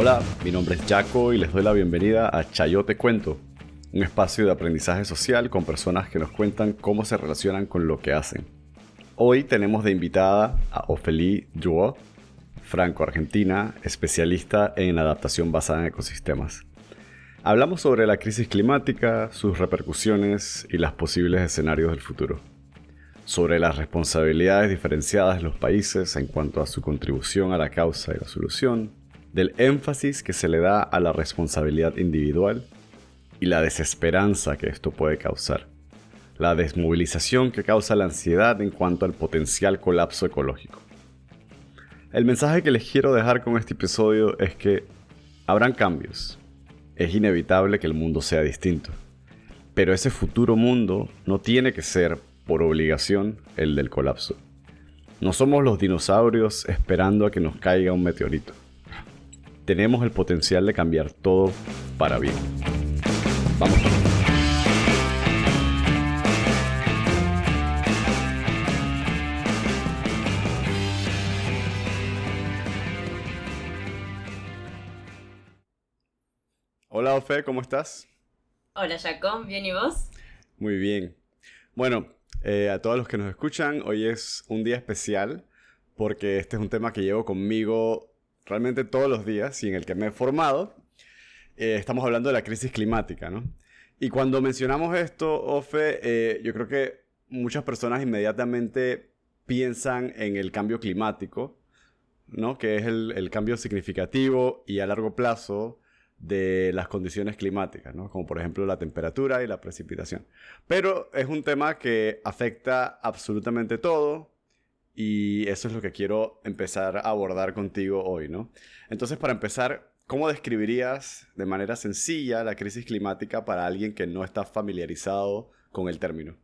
Hola, mi nombre es Jaco y les doy la bienvenida a Chayote Cuento, un espacio de aprendizaje social con personas que nos cuentan cómo se relacionan con lo que hacen. Hoy tenemos de invitada a Ophélie Duo, franco-argentina, especialista en adaptación basada en ecosistemas. Hablamos sobre la crisis climática, sus repercusiones y los posibles escenarios del futuro. Sobre las responsabilidades diferenciadas de los países en cuanto a su contribución a la causa y la solución, del énfasis que se le da a la responsabilidad individual y la desesperanza que esto puede causar, la desmovilización que causa la ansiedad en cuanto al potencial colapso ecológico. El mensaje que les quiero dejar con este episodio es que habrán cambios. Es inevitable que el mundo sea distinto. Pero ese futuro mundo no tiene que ser, por obligación, el del colapso. No somos los dinosaurios esperando a que nos caiga un meteorito tenemos el potencial de cambiar todo para bien. Vamos. Hola Ofe, ¿cómo estás? Hola Jacob, ¿bien y vos? Muy bien. Bueno, eh, a todos los que nos escuchan, hoy es un día especial porque este es un tema que llevo conmigo realmente todos los días y en el que me he formado, eh, estamos hablando de la crisis climática, ¿no? Y cuando mencionamos esto, Ofe, eh, yo creo que muchas personas inmediatamente piensan en el cambio climático, ¿no? Que es el, el cambio significativo y a largo plazo de las condiciones climáticas, ¿no? como por ejemplo la temperatura y la precipitación. Pero es un tema que afecta absolutamente todo, y eso es lo que quiero empezar a abordar contigo hoy, ¿no? Entonces, para empezar, ¿cómo describirías de manera sencilla la crisis climática para alguien que no está familiarizado con el término?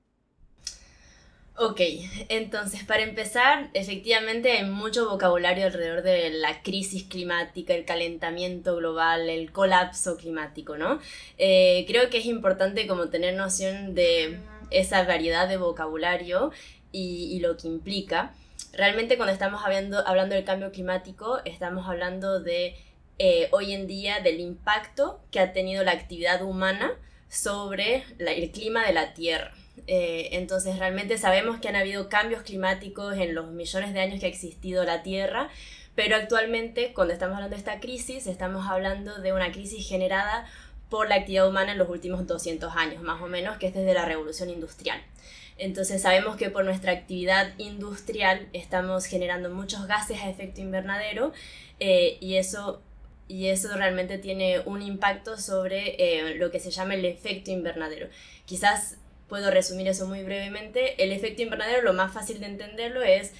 Ok, entonces para empezar, efectivamente hay mucho vocabulario alrededor de la crisis climática, el calentamiento global, el colapso climático, ¿no? Eh, creo que es importante como tener noción de esa variedad de vocabulario y, y lo que implica realmente cuando estamos hablando, hablando del cambio climático, estamos hablando de eh, hoy en día del impacto que ha tenido la actividad humana sobre el clima de la Tierra. Eh, entonces realmente sabemos que han habido cambios climáticos en los millones de años que ha existido la Tierra, pero actualmente cuando estamos hablando de esta crisis, estamos hablando de una crisis generada por la actividad humana en los últimos 200 años, más o menos, que es desde la revolución industrial. Entonces sabemos que por nuestra actividad industrial estamos generando muchos gases a efecto invernadero eh, y, eso, y eso realmente tiene un impacto sobre eh, lo que se llama el efecto invernadero. Quizás puedo resumir eso muy brevemente. El efecto invernadero, lo más fácil de entenderlo es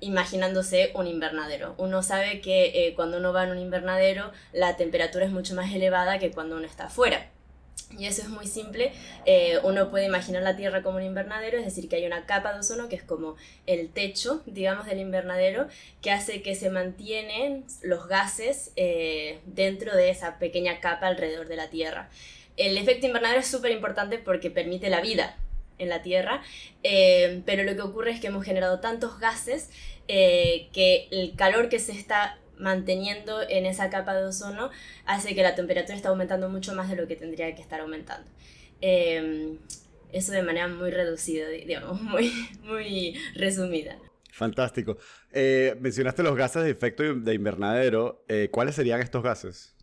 imaginándose un invernadero. Uno sabe que eh, cuando uno va en un invernadero la temperatura es mucho más elevada que cuando uno está afuera. Y eso es muy simple. Eh, uno puede imaginar la Tierra como un invernadero, es decir, que hay una capa de ozono que es como el techo, digamos, del invernadero, que hace que se mantienen los gases eh, dentro de esa pequeña capa alrededor de la Tierra. El efecto invernadero es súper importante porque permite la vida en la Tierra, eh, pero lo que ocurre es que hemos generado tantos gases que el calor que se está manteniendo en esa capa de ozono hace que la temperatura esté aumentando mucho más de lo que tendría que estar aumentando. Em, eso de manera muy reducida, digamos, muy, muy resumida. Fantástico. Eh, mencionaste los gases de efecto de invernadero. Eh, ¿Cuáles serían estos gases?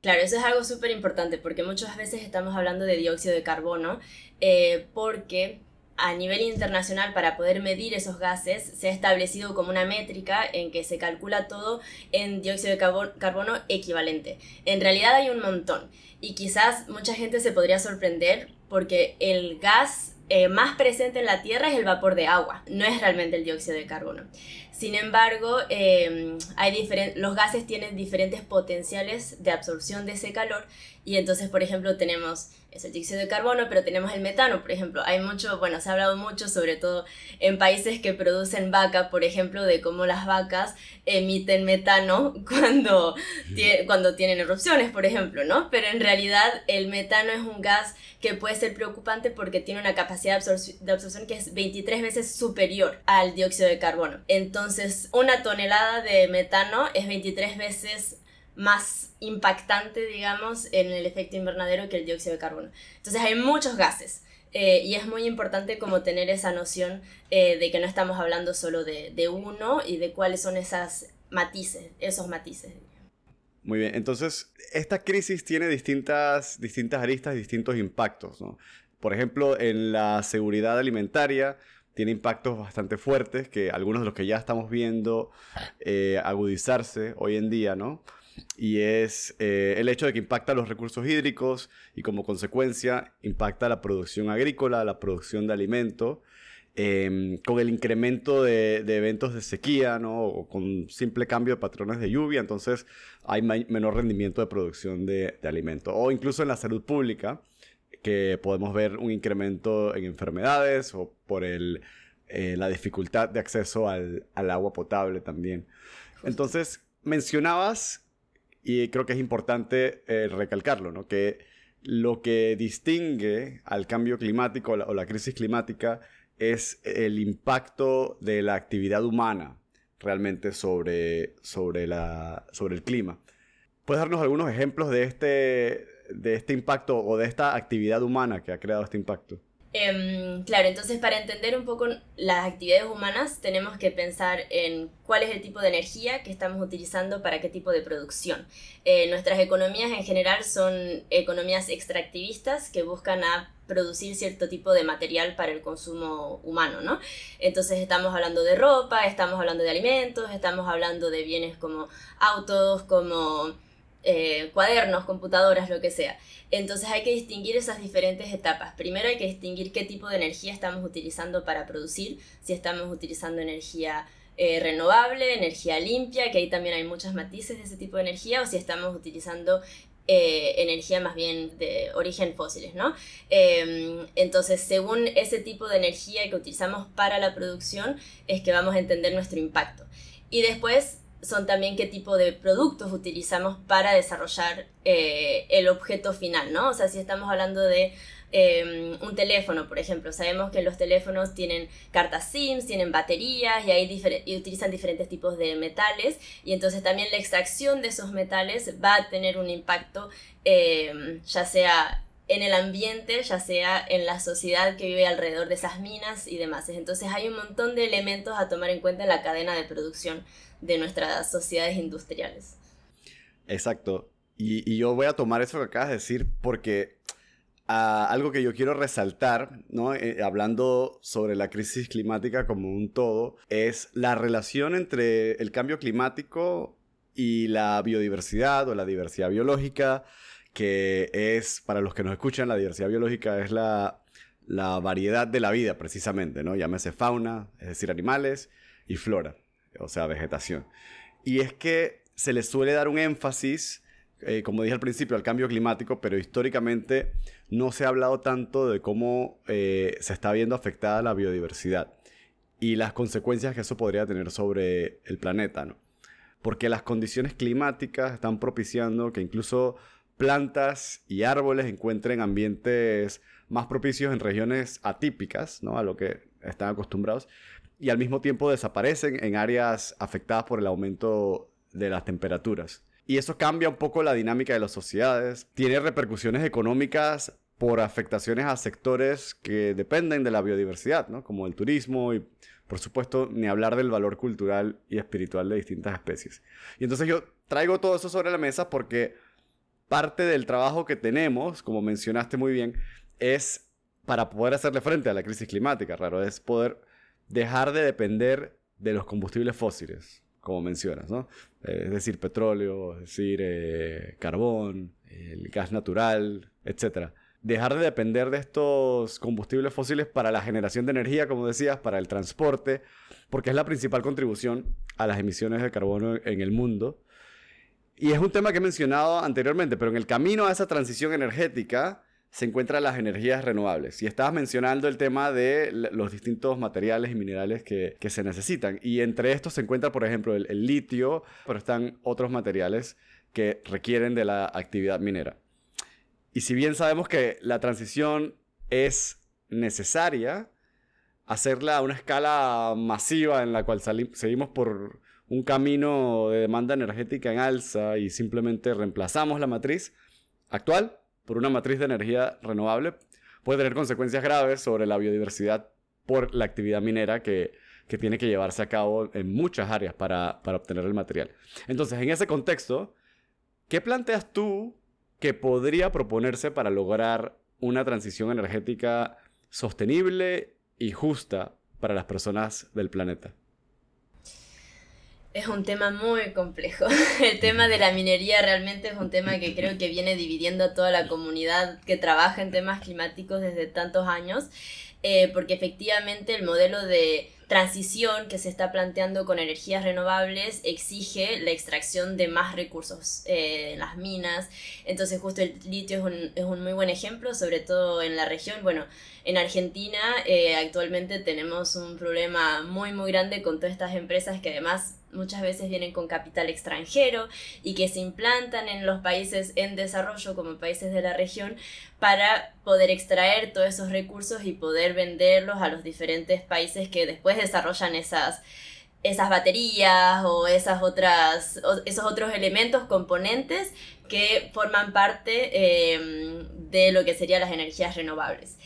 Claro, eso es algo súper importante porque muchas veces estamos hablando de dióxido de carbono eh, porque a nivel internacional para poder medir esos gases se ha establecido como una métrica en que se calcula todo en dióxido de carbono equivalente. En realidad hay un montón y quizás mucha gente se podría sorprender porque el gas eh, más presente en la Tierra es el vapor de agua, no es realmente el dióxido de carbono. Sin embargo, em, hay los gases tienen diferentes potenciales de absorción de ese calor y entonces, por ejemplo, tenemos es el dióxido de carbono, pero tenemos el metano, por ejemplo. Hay mucho, bueno, se ha hablado mucho, sobre todo en países que producen vaca, por ejemplo, de cómo las vacas emiten metano cuando, cuando tienen erupciones, por ejemplo, ¿no? Pero en realidad el metano es un gas que puede ser preocupante porque tiene una capacidad de absorción que es 23 veces superior al dióxido de carbono. Entonces, una tonelada de metano es 23 veces más impactante, digamos, en el efecto invernadero que el dióxido de carbono. Entonces hay muchos gases. Eh, y es muy importante como tener esa noción eh, de que no estamos hablando solo de, de, uno y de cuáles son esas matices, esos matices. Muy bien, entonces esta crisis tiene distintas, distintas aristas, distintos impactos. ¿no? Por ejemplo, en la seguridad alimentaria tiene impactos bastante fuertes que algunos de los que ya estamos viendo eh, agudizarse hoy en día, ¿no? Y es eh, el hecho de que impacta los recursos hídricos y como consecuencia impacta la producción agrícola, la producción de alimento, em, con el incremento de, eventos de sequía, ¿no? o con simple cambio de patrones de lluvia, entonces hay menor rendimiento de producción de, de alimento, o incluso en la salud pública, que podemos ver un incremento en enfermedades o por el, eh, la dificultad de acceso al, al agua potable también. Entonces, mencionabas y creo que es importante eh, recalcarlo, ¿no? Que lo que distingue al cambio climático o la, crisis climática es el impacto de la actividad humana realmente sobre, sobre, la, sobre el clima. ¿Puedes darnos algunos ejemplos de este, de este impacto o de esta actividad humana que ha creado este impacto? Em, claro, entonces para entender un poco las actividades humanas tenemos que pensar en cuál es el tipo de energía que estamos utilizando para qué tipo de producción. Eh, nuestras economías en general son economías extractivistas que buscan a producir cierto tipo de material para el consumo humano, ¿no? Entonces estamos hablando de ropa, estamos hablando de alimentos, estamos hablando de bienes como autos, como eh, cuadernos, computadoras, lo que sea. Entonces hay que distinguir esas diferentes etapas. Primero hay que distinguir qué tipo de energía estamos utilizando para producir, si estamos utilizando energía eh, renovable, energía limpia, que ahí también hay muchos matices de ese tipo de energía, o si estamos utilizando eh, energía más bien de origen fósiles, ¿no? Em, entonces, según ese tipo de energía que utilizamos para la producción, es que vamos a entender nuestro impacto. Y después son también qué tipo de productos utilizamos para desarrollar eh, el objeto final, ¿no? O sea, si estamos hablando de em, un teléfono, por ejemplo, sabemos que los teléfonos tienen cartas SIMs, tienen baterías y, hay y utilizan diferentes tipos de metales y entonces también la extracción de esos metales va a tener un impacto em, ya sea en el ambiente, ya sea en la sociedad que vive alrededor de esas minas y demás. Entonces hay un montón de elementos a tomar en cuenta en la cadena de producción de nuestras sociedades industriales. Exacto. Y, yo voy a tomar eso que acabas de decir porque ah, algo que yo quiero resaltar, ¿no? Eh, hablando sobre la crisis climática como un todo, es la relación entre el cambio climático y la biodiversidad o la diversidad biológica, que es, para los que nos escuchan, la diversidad biológica es la, la variedad de la vida, precisamente, ¿no? Llámese fauna, es decir, animales, y flora o sea, vegetación. Y es que se le suele dar un énfasis, eh, como dije al principio, al cambio climático, pero históricamente no se ha hablado tanto de cómo eh, se está viendo afectada la biodiversidad y las consecuencias que eso podría tener sobre el planeta, ¿no? Porque las condiciones climáticas están propiciando que incluso plantas y árboles encuentren ambientes más propicios en regiones atípicas, ¿no? A lo que están acostumbrados y al mismo tiempo desaparecen en áreas afectadas por el aumento de las temperaturas. Y eso cambia un poco la dinámica de las sociedades, tiene repercusiones económicas por afectaciones a sectores que dependen de la biodiversidad, ¿no? como el turismo y por supuesto ni hablar del valor cultural y espiritual de distintas especies. Y entonces yo traigo todo eso sobre la mesa porque parte del trabajo que tenemos, como mencionaste muy bien, es para poder hacerle frente a la crisis climática, raro, es poder dejar de depender de los combustibles fósiles, como mencionas, ¿no? Eh, es decir, petróleo, es decir, eh, carbón, el gas natural, etc. Dejar de depender de estos combustibles fósiles para la generación de energía, como decías, para el transporte, porque es la principal contribución a las emisiones de carbono en el mundo. Y es un tema que he mencionado anteriormente, pero en el camino a esa transición energética, se encuentran las energías renovables. Y estabas mencionando el tema de los distintos materiales y minerales que, se necesitan. Y entre estos se encuentra, por ejemplo, el, litio, pero están otros materiales que requieren de la actividad minera. Y si bien sabemos que la transición es necesaria, hacerla a una escala masiva en la cual seguimos por un camino de demanda energética en alza y simplemente reemplazamos la matriz actual por una matriz de energía renovable, puede tener consecuencias graves sobre la biodiversidad por la actividad minera que, tiene que llevarse a cabo en muchas áreas para, para obtener el material. Entonces, en ese contexto, ¿qué planteas tú que podría proponerse para lograr una transición energética sostenible y justa para las personas del planeta? Es un tema muy complejo. El tema de la minería realmente es un tema que creo que viene dividiendo a toda la comunidad que trabaja en temas climáticos desde tantos años, eh, porque efectivamente el modelo de transición que se está planteando con energías renovables exige la extracción de más recursos eh, en las minas. Entonces justo el litio es un, es un muy buen ejemplo, sobre todo en la región. Bueno, en Argentina eh, actualmente tenemos un problema muy muy grande con todas estas empresas que además muchas veces vienen con capital extranjero y que se implantan en los países en desarrollo como países de la región para poder extraer todos esos recursos y poder venderlos a los diferentes países que después desarrollan esas esas baterías o esas otras esos otros elementos componentes que forman parte em, de lo que serían las energías renovables.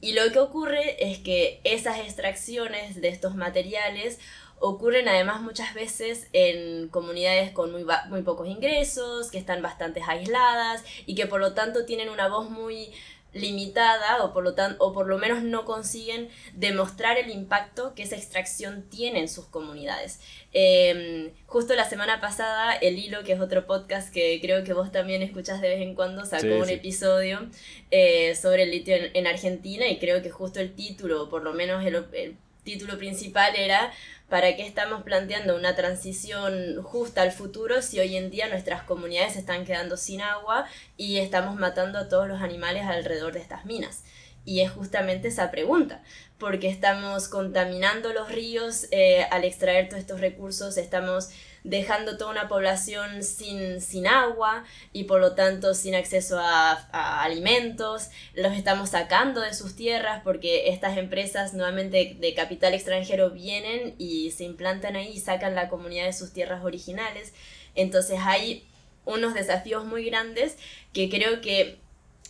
Y lo que ocurre es que esas extracciones de estos materiales ocurren además muchas veces en comunidades con muy, muy pocos ingresos, que están bastante aisladas y que por lo tanto tienen una voz muy limitada o por lo tanto o por lo menos no consiguen demostrar el impacto que esa extracción tiene en sus comunidades. Em, justo la semana pasada, El Hilo, que es otro podcast que creo que vos también escuchás de vez en cuando, sacó un episodio eh, sobre el litio en, Argentina y creo que justo el título, por lo menos el título principal era ¿Para qué estamos planteando una transición justa al futuro si hoy en día nuestras comunidades están quedando sin agua y estamos matando a todos los animales alrededor de estas minas? Y es justamente esa pregunta, porque estamos contaminando los ríos eh, al extraer todos estos recursos, estamos dejando toda una población sin, sin agua y por lo tanto sin acceso a, alimentos, los estamos sacando de sus tierras porque estas empresas nuevamente de capital extranjero vienen y se implantan ahí y sacan la comunidad de sus tierras originales. Entonces hay unos desafíos muy grandes que creo que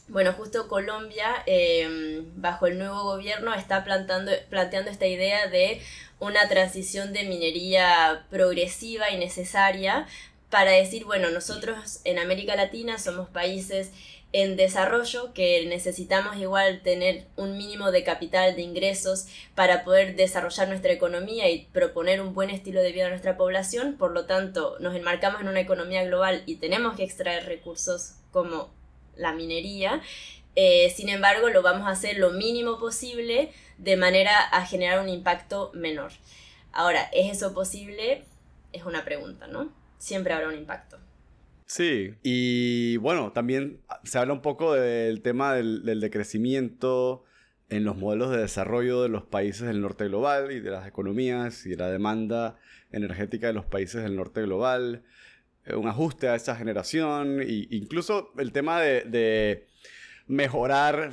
bueno, justo Colombia, em, bajo el nuevo gobierno, está plantando, planteando esta idea de una transición de minería progresiva y necesaria para decir, bueno, nosotros en América Latina somos países en desarrollo que necesitamos igual tener un mínimo de capital de ingresos para poder desarrollar nuestra economía y proponer un buen estilo de vida a nuestra población, por lo tanto nos enmarcamos en una economía global y tenemos que extraer recursos como la minería, eh, sin embargo lo vamos a hacer lo mínimo posible de manera a generar un impacto menor. Ahora, ¿es eso posible? Es una pregunta, ¿no? Siempre habrá un impacto. Sí, y bueno, también se habla un poco del tema del, decrecimiento en los modelos de desarrollo de los países del norte global y de las economías y de la demanda energética de los países del norte global, eh, un ajuste a esa generación e incluso el tema de mejorar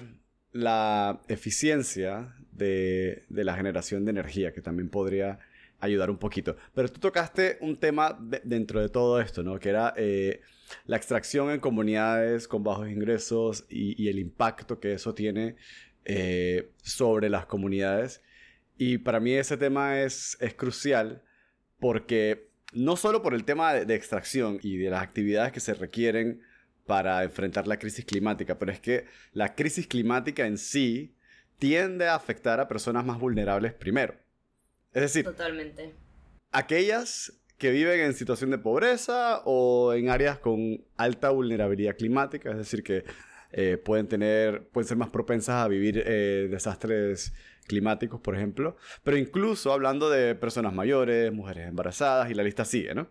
la eficiencia de, la generación de energía, que también podría ayudar un poquito. Pero tú tocaste un tema dentro de todo esto, ¿no? Que era eh, la extracción en comunidades con bajos ingresos y, el impacto que eso tiene eh, sobre las comunidades. Y para mí ese tema es, es crucial porque no solo por el tema de extracción y de las actividades que se requieren para enfrentar la crisis climática, pero es que la crisis climática en sí tiende a afectar a personas más vulnerables primero. Es decir, totalmente. Aquellas que viven en situación de pobreza o en áreas con alta vulnerabilidad climática, es decir, que eh, pueden tener, pueden ser más propensas a vivir eh, desastres climáticos, por ejemplo, pero incluso hablando de personas mayores, mujeres embarazadas y la lista sigue, ¿no?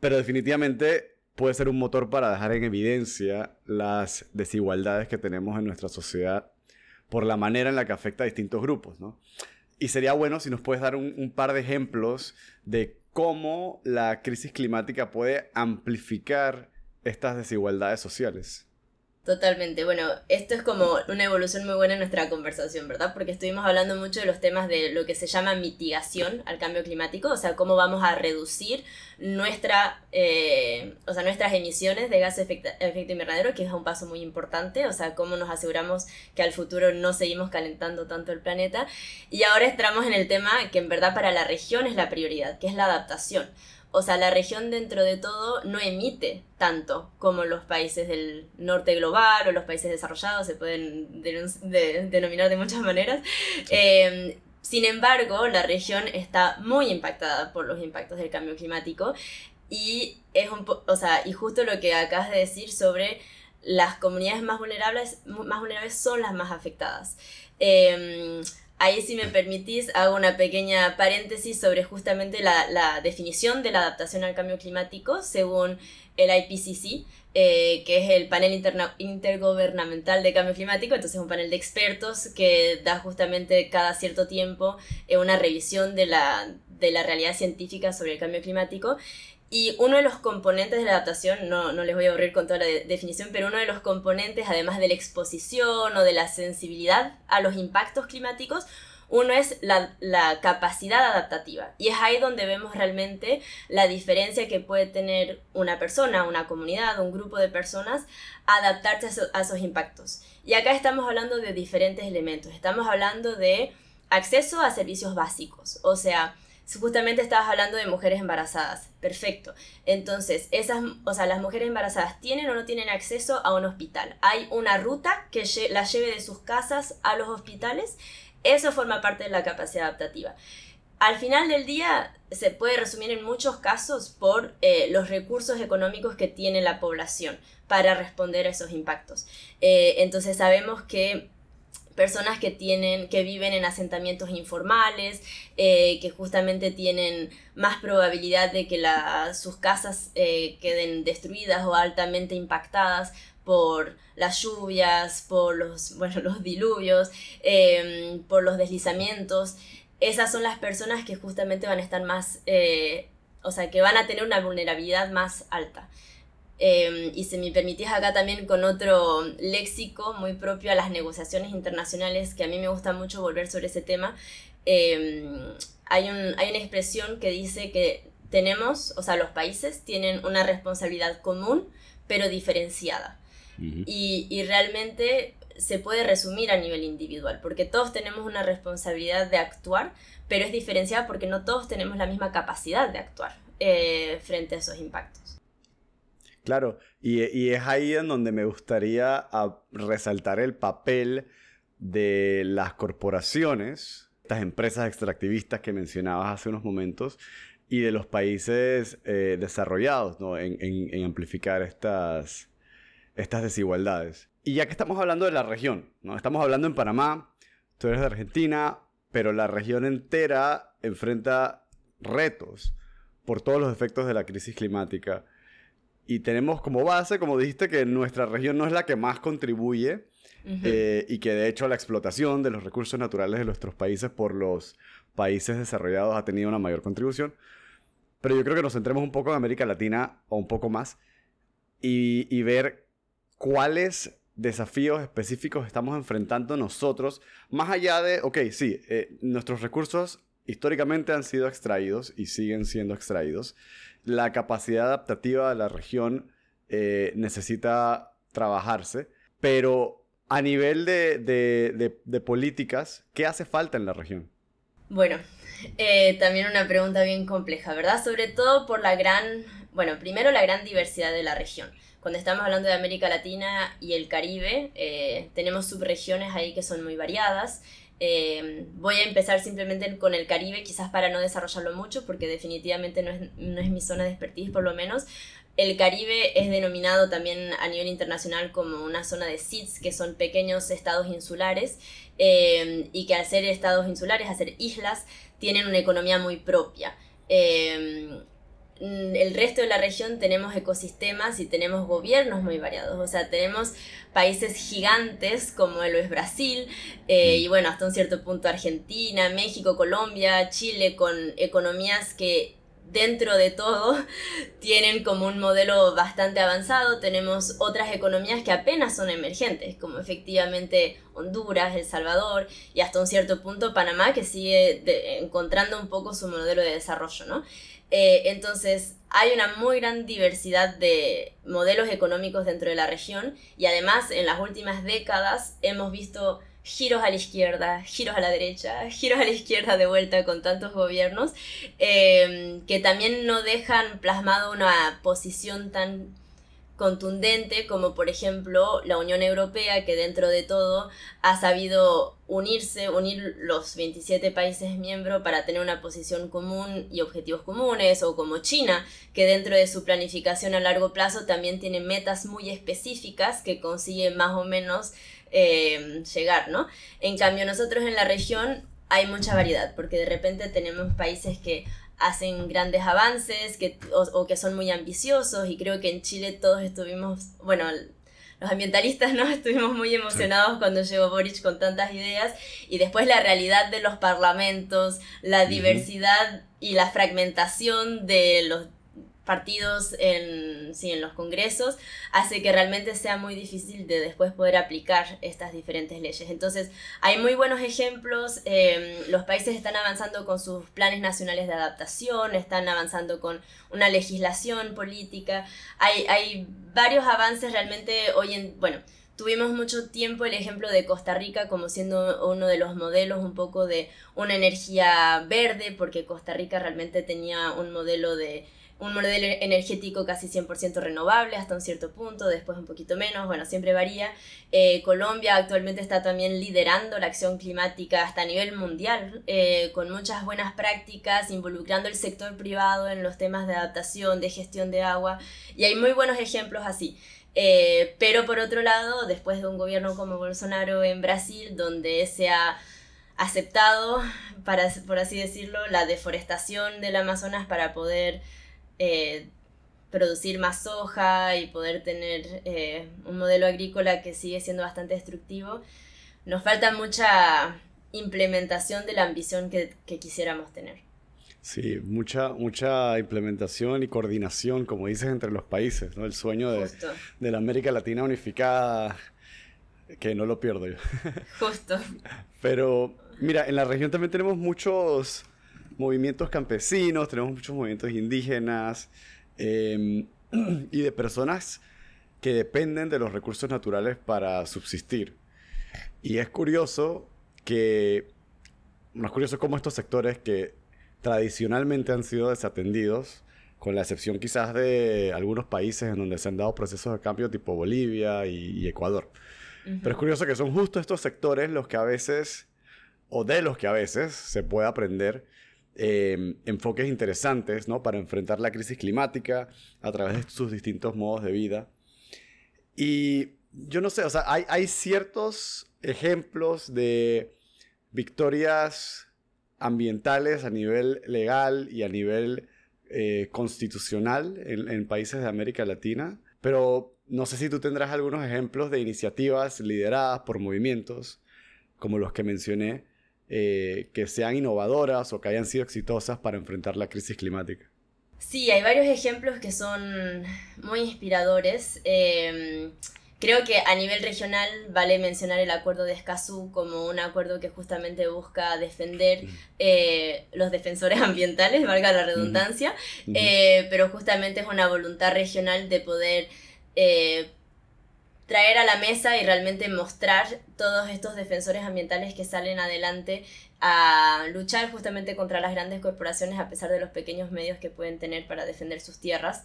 Pero definitivamente puede ser un motor para dejar en evidencia las desigualdades que tenemos en nuestra sociedad por la manera en la que afecta a distintos grupos, ¿no? Y sería bueno si nos puedes dar un, par de ejemplos de cómo la crisis climática puede amplificar estas desigualdades sociales. Totalmente. Bueno, esto es como una evolución muy buena en nuestra conversación, ¿verdad? Porque estuvimos hablando mucho de los temas de lo que se llama mitigación al cambio climático, o sea, cómo vamos a reducir nuestra, eh, o sea, nuestras emisiones de gases de efecto, invernadero, que es un paso muy importante, o sea, cómo nos aseguramos que al futuro no seguimos calentando tanto el planeta. Y ahora entramos en el tema que en verdad para la región es la prioridad, que es la adaptación. O sea, la región dentro de todo no emite tanto como los países del norte global o los países desarrollados, se pueden denominar de muchas maneras. Em, sin embargo, la región está muy impactada por los impactos del cambio climático y es un o sea, y justo lo que acabas de decir sobre las comunidades más vulnerables, más vulnerables son las más afectadas. Eh, Ahí, si me permitís, hago una pequeña paréntesis sobre justamente la, definición de la adaptación al cambio climático según el IPCC, eh, que es el panel intergubernamental de cambio climático, entonces es un panel de expertos que da justamente cada cierto tiempo eh, una revisión de la, de la realidad científica sobre el cambio climático y uno de los componentes de la adaptación, no, no les voy a aburrir con toda la definición, pero uno de los componentes, además de la exposición o de la sensibilidad a los impactos climáticos, uno es la, la, capacidad adaptativa. Y es ahí donde vemos realmente la diferencia que puede tener una persona, una comunidad, un grupo de personas, adaptarse a, a esos impactos. Y acá estamos hablando de diferentes elementos. Estamos hablando de acceso a servicios básicos. O sea, justamente estabas hablando de mujeres embarazadas. Perfecto. Entonces, esas, o sea, las mujeres embarazadas tienen o no tienen acceso a un hospital. Hay una ruta que las lleve de sus casas a los hospitales. Eso forma parte de la capacidad adaptativa. Al final del día se puede resumir en muchos casos por eh, los recursos económicos que tiene la población para responder a esos impactos. Eh, entonces sabemos que personas que tienen, que viven en asentamientos informales, eh, que justamente tienen más probabilidad de que sus casas eh, queden destruidas o altamente impactadas por las lluvias, por los, bueno, los diluvios, em, por los deslizamientos. Esas son las personas que justamente van a estar más, eh, o sea, que van a tener una vulnerabilidad más alta. Em, y si me permitís acá también con otro léxico muy propio a las negociaciones internacionales, que a mí me gusta mucho volver sobre ese tema, em, hay, un, hay una expresión que dice que tenemos, o sea, los países tienen una responsabilidad común, pero diferenciada. y, y realmente se puede resumir a nivel individual, porque todos tenemos una responsabilidad de actuar, pero es diferenciada porque no todos tenemos la misma capacidad de actuar eh, frente a esos impactos. Claro, y, es ahí en donde me gustaría ah, resaltar el papel de las corporaciones, estas empresas extractivistas que mencionabas hace unos momentos, y de los países eh, desarrollados en, amplificar estas, estas desigualdades. Y ya que estamos hablando de la región, ¿no? estamos hablando en Panamá, tú eres de Argentina, pero la región entera enfrenta retos por todos los efectos de la crisis climática y tenemos como base, como dijiste, que nuestra región no es la que más contribuye eh, y que de hecho la explotación de los recursos naturales de nuestros países por los países desarrollados ha tenido una mayor contribución. Pero yo creo que nos centremos un poco en América Latina o un poco más y, ver cuáles desafíos específicos estamos enfrentando nosotros, más allá de, ok, sí, eh, nuestros recursos históricamente han sido extraídos y siguen siendo extraídos la capacidad adaptativa de la región eh, necesita trabajarse, pero a nivel de, políticas, ¿qué hace falta en la región? Bueno, eh, también una pregunta bien compleja, ¿verdad? Sobre todo por la gran, bueno, primero la gran diversidad de la región. Cuando estamos hablando de América Latina y el Caribe, eh, tenemos subregiones ahí que son muy variadas Em, voy a empezar simplemente con el Caribe, quizás para no desarrollarlo mucho, porque definitivamente no es, no es mi zona de expertise por lo menos. El Caribe es denominado también a nivel internacional como una zona de SIDS, que son pequeños estados insulares, em, y que al ser estados insulares, al ser islas, tienen una economía muy propia. Mm, el resto de la región tenemos ecosistemas y tenemos gobiernos muy variados. O sea, tenemos países gigantes como lo es Brasil eh, y bueno, hasta un cierto punto Argentina, México, Colombia, Chile, con economías que dentro de todo tienen como un modelo bastante avanzado. Tenemos otras economías que apenas son emergentes, como efectivamente Honduras, El Salvador y hasta un cierto punto Panamá, que sigue encontrando un poco su modelo de desarrollo, ¿no? Eh, entonces, hay una muy gran diversidad de modelos económicos dentro de la región y además en las últimas décadas hemos visto giros a la izquierda, giros a la derecha, giros a la izquierda de vuelta con tantos gobiernos, eh, que también no dejan plasmado una posición tan contundente como por ejemplo la Unión Europea que dentro de todo ha sabido unirse, unir los 27 países miembros para tener una posición común y objetivos comunes o como China que dentro de su planificación a largo plazo también tiene metas muy específicas que consigue más o menos eh, llegar, ¿no? En cambio nosotros en la región hay mucha variedad porque de repente tenemos países que hacen grandes avances que, o, que son muy ambiciosos y creo que en Chile todos estuvimos, bueno, los ambientalistas no estuvimos muy emocionados cuando llegó Boric con tantas ideas y después la realidad de los parlamentos, la diversidad y la fragmentación de los partidos en, sí, en los congresos, hace que realmente sea muy difícil de después poder aplicar estas diferentes leyes. Entonces, hay muy buenos ejemplos, em, los países están avanzando con sus planes nacionales de adaptación, están avanzando con una legislación política, hay, hay varios avances realmente hoy en, bueno, tuvimos mucho tiempo el ejemplo de Costa Rica como siendo uno de los modelos un poco de una energía verde, porque Costa Rica realmente tenía un modelo de un modelo energético casi 100% renovable hasta un cierto punto, después un poquito menos, bueno, siempre varía. Eh, Colombia actualmente está también liderando la acción climática hasta a nivel mundial, eh, con muchas buenas prácticas, involucrando el sector privado en los temas de adaptación, de gestión de agua, y hay muy buenos ejemplos así. Eh, pero por otro lado, después de un gobierno como Bolsonaro en Brasil, donde se ha aceptado, para, por así decirlo, la deforestación del Amazonas para poder eh, producir más soja y poder tener eh, un modelo agrícola que sigue siendo bastante destructivo, nos falta mucha implementación de la ambición que, quisiéramos tener. Sí, mucha, mucha implementación y coordinación, como dices, entre los países, ¿no? El sueño de, de la América Latina unificada, que no lo pierdo yo. Justo. Pero, mira, en la región también tenemos muchos movimientos campesinos, tenemos muchos movimientos indígenas em, y de personas que dependen de los recursos naturales para subsistir. Y es curioso que, no es curioso cómo estos sectores que tradicionalmente han sido desatendidos, con la excepción quizás de algunos países en donde se han dado procesos de cambio tipo Bolivia y, Ecuador. Pero es curioso que son justo estos sectores los que a veces, o de los que a veces se puede aprender Em, enfoques interesantes ¿no? para enfrentar la crisis climática a través de sus distintos modos de vida. Y yo no sé, o sea, hay, ciertos ejemplos de victorias ambientales a nivel legal y a nivel eh, constitucional en, países de América Latina, pero no sé si tú tendrás algunos ejemplos de iniciativas lideradas por movimientos como los que mencioné eh, que sean innovadoras o que hayan sido exitosas para enfrentar la crisis climática. Sí, hay varios ejemplos que son muy inspiradores. Em, creo que a nivel regional vale mencionar el acuerdo de Escazú como un acuerdo que justamente busca defender eh, los defensores ambientales, valga la redundancia, eh, pero justamente es una voluntad regional de poder traer a la mesa y realmente mostrar todos estos defensores ambientales que salen adelante a luchar justamente contra las grandes corporaciones a pesar de los pequeños medios que pueden tener para defender sus tierras.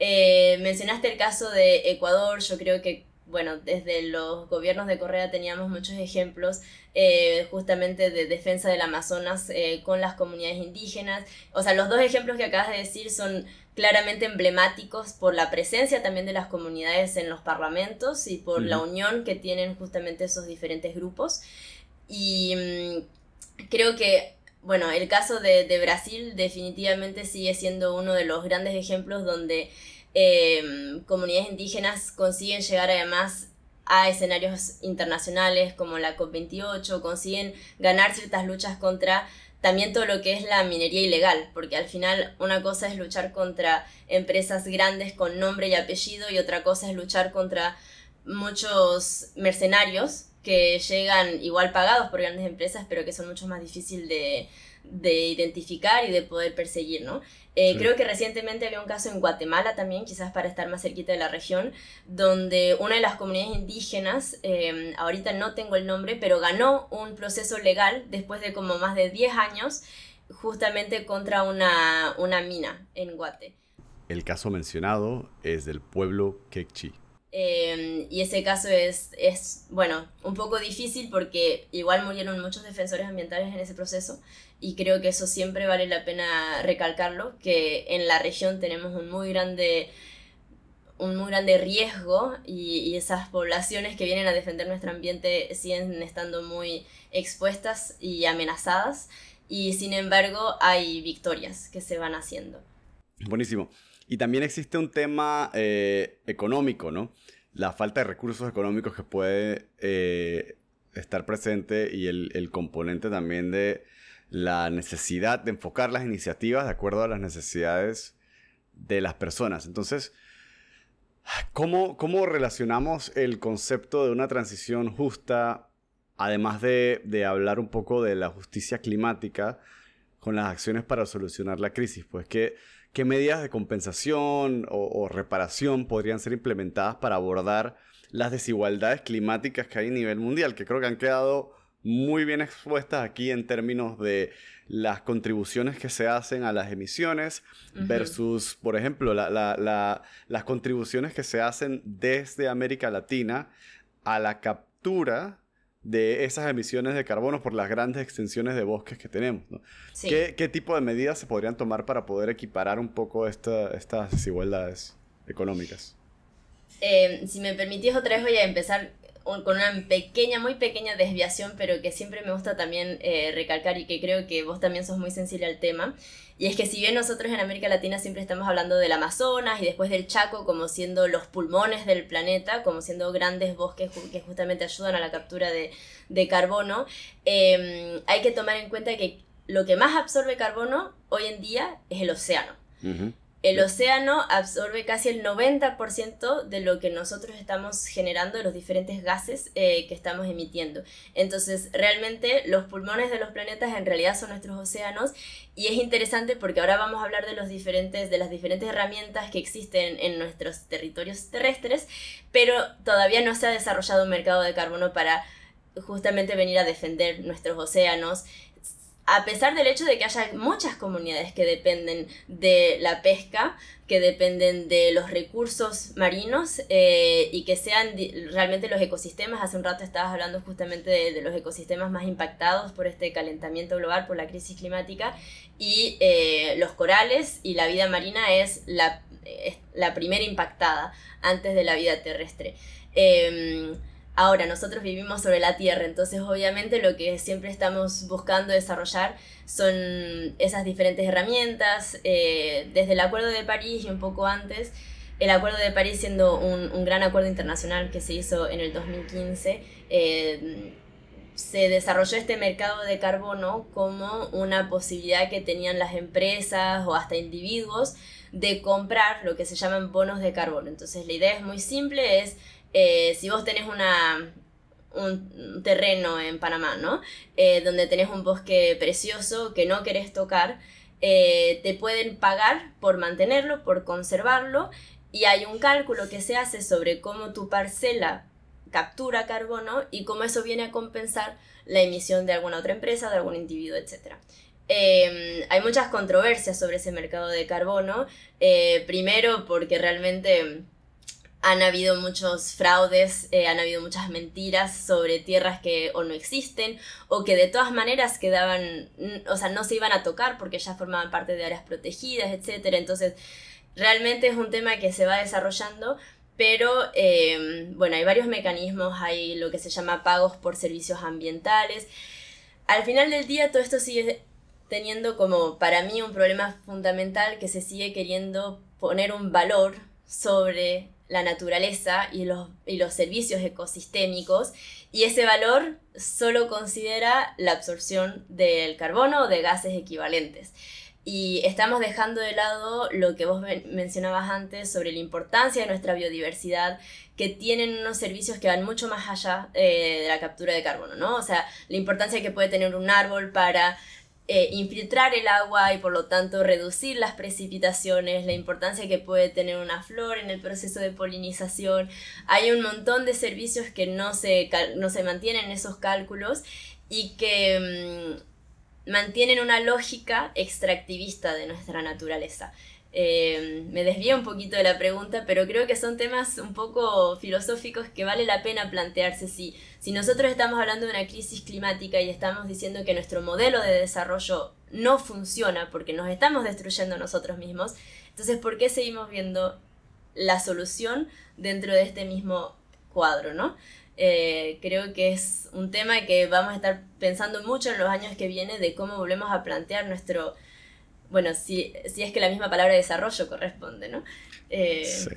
Eh, mencionaste el caso de Ecuador, yo creo que bueno, desde los gobiernos de Correa teníamos muchos ejemplos eh, justamente de defensa del Amazonas eh, con las comunidades indígenas. O sea, los dos ejemplos que acabas de decir son claramente emblemáticos por la presencia también de las comunidades en los parlamentos y por la unión que tienen justamente esos diferentes grupos. Y mm, creo que, bueno, el caso de, Brasil definitivamente sigue siendo uno de los grandes ejemplos donde em, comunidades indígenas consiguen llegar además a escenarios internacionales como la COP28, consiguen ganar ciertas luchas contra también todo lo que es la minería ilegal, porque al final una cosa es luchar contra empresas grandes con nombre y apellido y otra cosa es luchar contra muchos mercenarios que llegan igual pagados por grandes empresas, pero que son mucho más difíciles de, de identificar y de poder perseguir, ¿no? Eh, creo que recientemente había un caso en Guatemala también, quizás para estar más cerquita de la región, donde una de las comunidades indígenas, em, ahorita no tengo el nombre, pero ganó un proceso legal después de como más de 10 años, justamente contra una, una mina en Guate. El caso mencionado es del pueblo Quechí. Em, y ese caso es, es, bueno, un poco difícil porque igual murieron muchos defensores ambientales en ese proceso y creo que eso siempre vale la pena recalcarlo, que en la región tenemos un muy grande un muy grande riesgo y, esas poblaciones que vienen a defender nuestro ambiente siguen estando muy expuestas y amenazadas y sin embargo hay victorias que se van haciendo. Buenísimo. Y también existe un tema eh, económico, ¿no? La falta de recursos económicos que puede eh, estar presente y el, componente también de la necesidad de enfocar las iniciativas de acuerdo a las necesidades de las personas. Entonces, ¿cómo, cómo relacionamos el concepto de una transición justa, además de, de hablar un poco de la justicia climática, con las acciones para solucionar la crisis? Pues que ¿Qué medidas de compensación o, reparación podrían ser implementadas para abordar las desigualdades climáticas que hay a nivel mundial? Que creo que han quedado muy bien expuestas aquí en términos de las contribuciones que se hacen a las emisiones versus, por ejemplo, las contribuciones que se hacen desde América Latina a la captura de esas emisiones de carbono por las grandes extensiones de bosques que tenemos. ¿Qué, tipo de medidas se podrían tomar para poder equiparar un poco estas desigualdades económicas? Eh, si me permitís otra vez voy a empezar con una pequeña, muy pequeña desviación, pero que siempre me gusta también eh, recalcar y que creo que vos también sos muy sensible al tema. Y es que si bien nosotros en América Latina siempre estamos hablando del Amazonas y después del Chaco como siendo los pulmones del planeta, como siendo grandes bosques que justamente ayudan a la captura de, carbono, em, hay que tomar en cuenta que lo que más absorbe carbono hoy en día es el océano. El océano absorbe casi el 90% de lo que nosotros estamos generando, de los diferentes gases eh, que estamos emitiendo. Entonces, realmente los pulmones de los planetas en realidad son nuestros océanos y es interesante porque ahora vamos a hablar de, los diferentes, de las diferentes herramientas que existen en nuestros territorios terrestres, pero todavía no se ha desarrollado un mercado de carbono para justamente venir a defender nuestros océanos, a pesar del hecho de que haya muchas comunidades que dependen de la pesca, que dependen de los recursos marinos eh, y que sean realmente los ecosistemas. Hace un rato estabas hablando justamente de, los ecosistemas más impactados por este calentamiento global, por la crisis climática, y eh, los corales y la vida marina es la, primera impactada antes de la vida terrestre. Em, Ahora, nosotros vivimos sobre la Tierra, entonces obviamente lo que siempre estamos buscando desarrollar son esas diferentes herramientas, eh, desde el Acuerdo de París y un poco antes, el Acuerdo de París siendo un, gran acuerdo internacional que se hizo en el 2015, eh, se desarrolló este mercado de carbono como una posibilidad que tenían las empresas o hasta individuos de comprar lo que se llaman bonos de carbono. Entonces la idea es muy simple, es eh, si vos tenés una, un terreno en Panamá, ¿no? Eh, donde tenés un bosque precioso que no querés tocar, eh, te pueden pagar por mantenerlo, por conservarlo, y hay un cálculo que se hace sobre cómo tu parcela captura carbono y cómo eso viene a compensar la emisión de alguna otra empresa, de algún individuo, etc. Em, hay muchas controversias sobre ese mercado de carbono, primero porque realmente han habido muchos fraudes, eh, han habido muchas mentiras sobre tierras que o no existen o que de todas maneras quedaban, o sea, no se iban a tocar porque ya formaban parte de áreas protegidas, etc. Entonces, realmente es un tema que se va desarrollando, pero eh, bueno, hay varios mecanismos, hay lo que se llama pagos por servicios ambientales. Al final del día todo esto sigue teniendo como para mí un problema fundamental que se sigue queriendo poner un valor sobre la naturaleza y los, y los servicios ecosistémicos y ese valor solo considera la absorción del carbono o de gases equivalentes. Y estamos dejando de lado lo que vos mencionabas antes sobre la importancia de nuestra biodiversidad, que tienen unos servicios que van mucho más allá eh, de la captura de carbono, ¿no? O sea, la importancia que puede tener un árbol para eh, infiltrar el agua y por lo tanto reducir las precipitaciones, la importancia que puede tener una flor en el proceso de polinización. Hay un montón de servicios que no se, no se mantienen en esos cálculos y que mm, mantienen una lógica extractivista de nuestra naturaleza. Eh, me desvío un poquito de la pregunta, pero creo que son temas un poco filosóficos que vale la pena plantearse. Si, si nosotros estamos hablando de una crisis climática y estamos diciendo que nuestro modelo de desarrollo no funciona porque nos estamos destruyendo nosotros mismos, entonces ¿por qué seguimos viendo la solución dentro de este mismo cuadro, ¿no? Eh, creo que es un tema que vamos a estar pensando mucho en los años que vienen de cómo volvemos a plantear nuestro bueno, si, si es que la misma palabra desarrollo corresponde, ¿no? Eh, sí,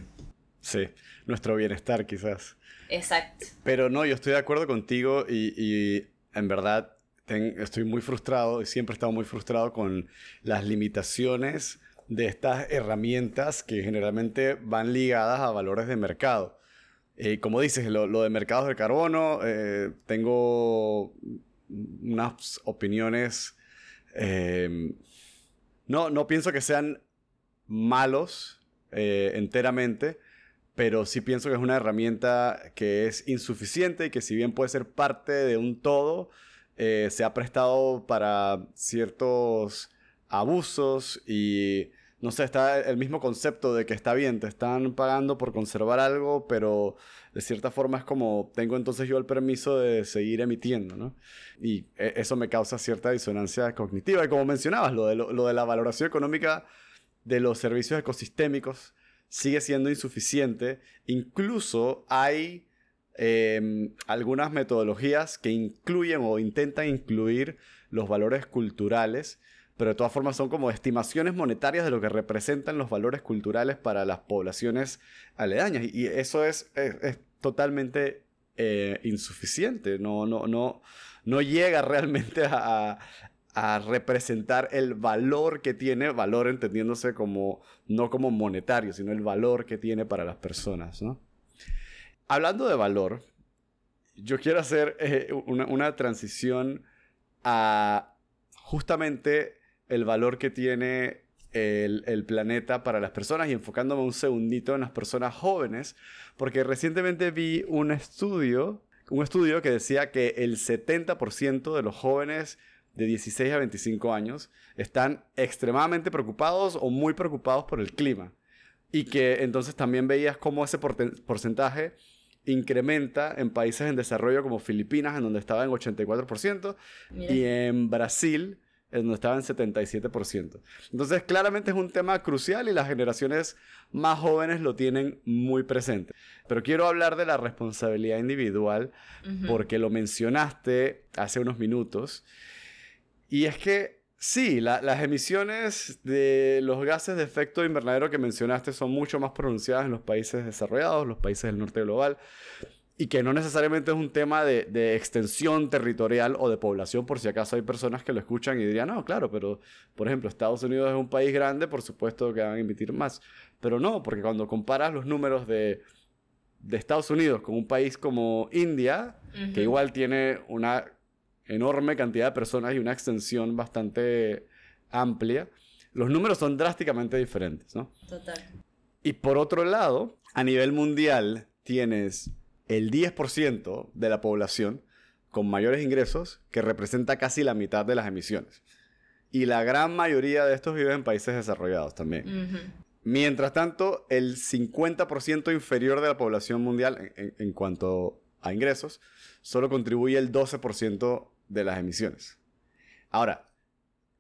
sí, nuestro bienestar quizás. Exacto. Pero no, yo estoy de acuerdo contigo y, en verdad estoy muy frustrado y siempre he estado muy frustrado con las limitaciones de estas herramientas que generalmente van ligadas a valores de mercado. Eh, como dices, lo, de mercados de carbono, eh, tengo unas opiniones no, no pienso que sean malos eh, enteramente, pero sí pienso que es una herramienta que es insuficiente y que si bien puede ser parte de un todo, eh, se ha prestado para ciertos abusos y no sé, está el mismo concepto de que está bien, te están pagando por conservar algo, pero de cierta forma es como tengo entonces yo el permiso de seguir emitiendo, ¿no? Y e, eso me causa cierta disonancia cognitiva. Y como mencionabas, lo de, lo, de la valoración económica de los servicios ecosistémicos sigue siendo insuficiente. Incluso hay em, algunas metodologías que incluyen o intentan incluir los valores culturales pero de todas formas son como estimaciones monetarias de lo que representan los valores culturales para las poblaciones aledañas. Y eso es, es, totalmente eh, insuficiente, no, no, no, no llega realmente a, representar el valor que tiene, valor entendiéndose como, no como monetario, sino el valor que tiene para las personas. ¿no? Hablando de valor, yo quiero hacer eh, una, una transición a justamente el valor que tiene el, planeta para las personas y enfocándome un segundito en las personas jóvenes, porque recientemente vi un estudio, un estudio que decía que el 70% de los jóvenes de 16 a 25 años están extremadamente preocupados o muy preocupados por el clima. Y que entonces también veías cómo ese porcentaje incrementa en países en desarrollo como Filipinas, en donde estaba en 84%, y en Brasil, en donde estaba en 77%. Entonces, claramente es un tema crucial y las generaciones más jóvenes lo tienen muy presente. Pero quiero hablar de la responsabilidad individual porque lo mencionaste hace unos minutos. Y es que sí, las emisiones de los gases de efecto invernadero que mencionaste son mucho más pronunciadas en los países desarrollados, los países del norte global y que no necesariamente es un tema de, extensión territorial o de población, por si acaso hay personas que lo escuchan y dirían, no, claro, pero por ejemplo, Estados Unidos es un país grande, por supuesto que van a emitir más. Pero no, porque cuando comparas los números de, Estados Unidos con un país como India, que igual tiene una enorme cantidad de personas y una extensión bastante amplia, los números son drásticamente diferentes, ¿no? Total. Y por otro lado, a nivel mundial, tienes el 10% de la población con mayores ingresos, que representa casi la mitad de las emisiones. Y la gran mayoría de estos viven en países desarrollados también. Mientras tanto, el 50% inferior de la población mundial en, cuanto a ingresos, solo contribuye el 12% de las emisiones. Ahora,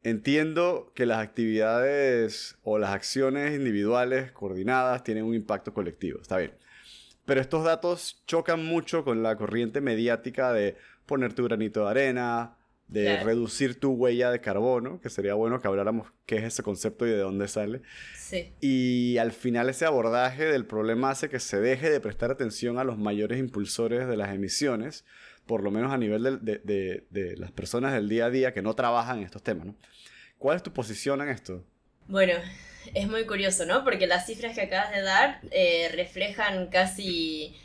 entiendo que las actividades o las acciones individuales coordinadas tienen un impacto colectivo, está bien. Pero estos datos chocan mucho con la corriente mediática de poner tu granito de arena, de reducir tu huella de carbono, que sería bueno que habláramos qué es ese concepto y de dónde sale. Sí. Y al final ese abordaje del problema hace que se deje de prestar atención a los mayores impulsores de las emisiones, por lo menos a nivel de, de, de, las personas del día a día que no trabajan en estos temas. ¿no? ¿Cuál es tu posición en esto? Bueno, es muy curioso, ¿no? Porque las cifras que acabas de dar eh, reflejan casi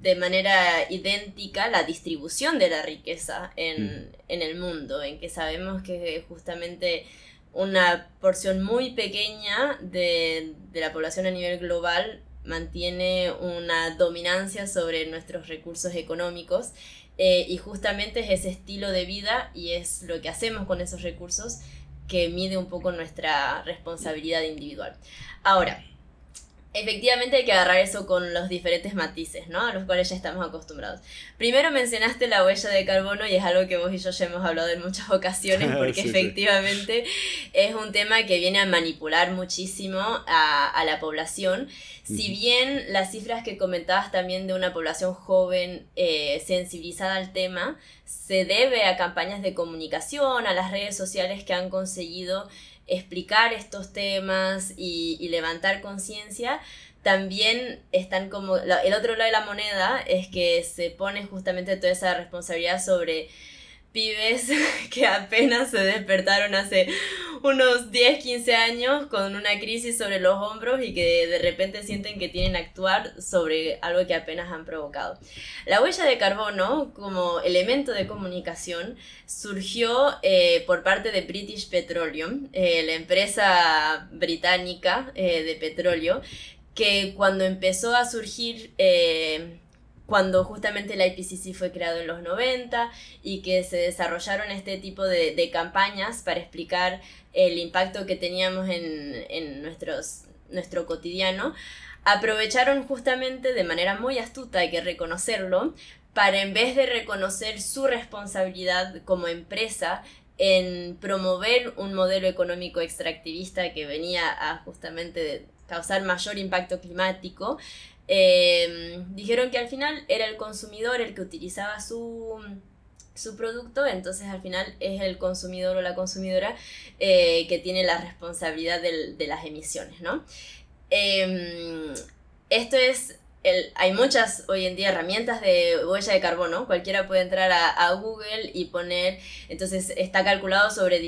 de manera idéntica la distribución de la riqueza en, mm. en, el mundo, en que sabemos que justamente una porción muy pequeña de, de la población a nivel global mantiene una dominancia sobre nuestros recursos económicos eh, y justamente es ese estilo de vida y es lo que hacemos con esos recursos que mide un poco nuestra responsabilidad individual. Ahora, efectivamente hay que agarrar eso con los diferentes matices, ¿no? A los cuales ya estamos acostumbrados. Primero mencionaste la huella de carbono y es algo que vos y yo ya hemos hablado en muchas ocasiones porque efectivamente es un tema que viene a manipular muchísimo a, la población. Si bien las cifras que comentabas también de una población joven eh, sensibilizada al tema, se debe a campañas de comunicación, a las redes sociales que han conseguido explicar estos temas y, levantar conciencia, también están como, el otro lado de la moneda es que se pone justamente toda esa responsabilidad sobre pibes que apenas se despertaron hace unos 10, 15 años con una crisis sobre los hombros y que de repente sienten que tienen que actuar sobre algo que apenas han provocado. La huella de carbono como elemento de comunicación surgió eh, por parte de British Petroleum, eh, la empresa británica eh, de petróleo, que cuando empezó a surgir cuando justamente el IPCC fue creado en los 90 y que se desarrollaron este tipo de, campañas para explicar el impacto que teníamos en, nuestros, nuestro cotidiano, aprovecharon justamente de manera muy astuta, hay que reconocerlo, para en vez de reconocer su responsabilidad como empresa en promover un modelo económico extractivista que venía a justamente causar mayor impacto climático, Em, dijeron que al final era el consumidor el que utilizaba su, su producto, entonces al final es el consumidor o la consumidora eh, que tiene la responsabilidad de las emisiones, ¿no? Em, esto es hay muchas hoy en día herramientas de huella de carbono. Cualquiera puede entrar a, Google y poner, entonces está calculado sobre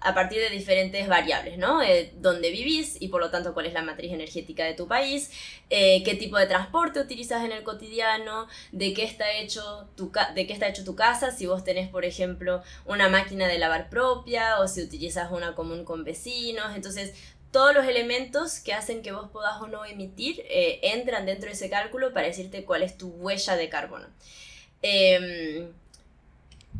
a partir de diferentes variables, ¿no? Eh, dónde vivís y por lo tanto cuál es la matriz energética de tu país, eh, qué tipo de transporte utilizas en el cotidiano, de qué está hecho tu de qué está hecho tu casa, si vos tenés por ejemplo una máquina de lavar propia o si utilizas una común con vecinos, entonces todos los elementos que hacen que vos puedas o no emitir eh, entran dentro de ese cálculo para decirte cuál es tu huella de carbono. Em,